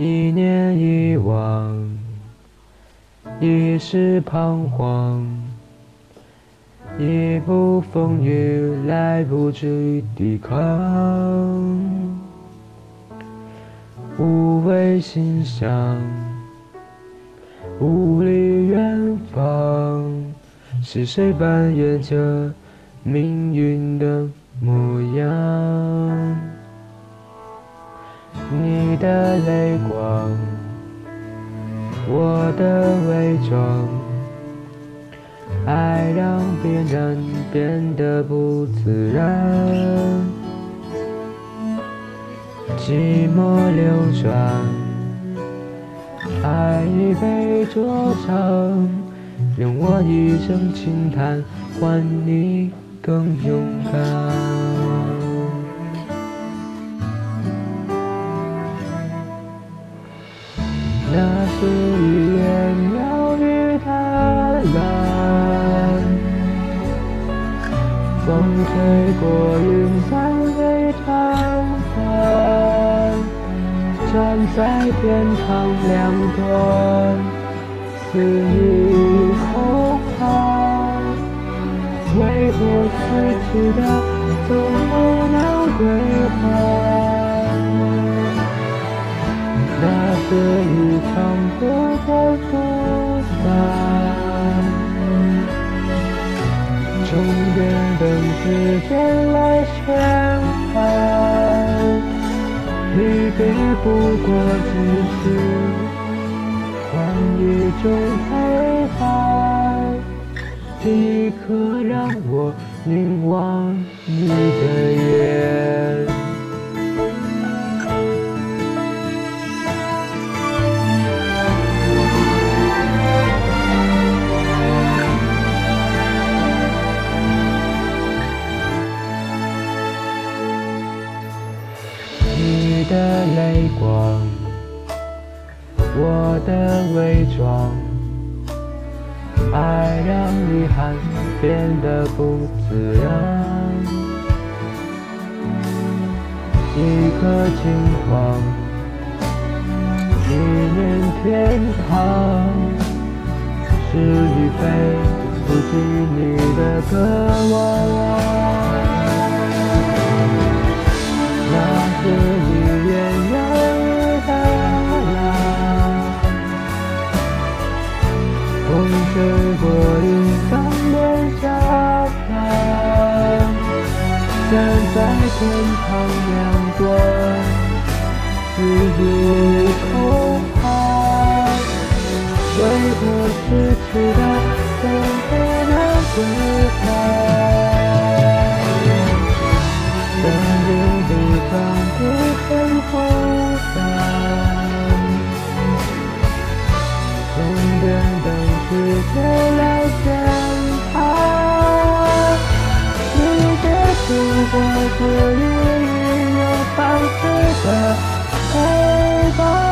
一念一忘，一时彷徨，一步风雨来不及抵抗，无谓心伤，无力远方，是谁扮演着命运的模样？的泪光，我的伪装，爱让别人变得不自然，寂寞流转，爱已被灼伤，用我一声轻叹换你更勇敢。那是一眼鸟语的蓝，风吹过云散飞长帆，站在天堂两端，肆意空谈，为何失去的总不能归还？这一场不再不散，终点等时间来宣判。离别不过只是换一种陪伴，一刻让我凝望你的眼。的泪光，我的伪装，爱让遗憾变得不自然。一颗轻狂，一念天堂，是与非不及你的渴望。而我，勇敢的向前，站在身旁，阳光肆意偷拍，挥霍失去的，怎会能回拔？我自以为有放肆的怀抱。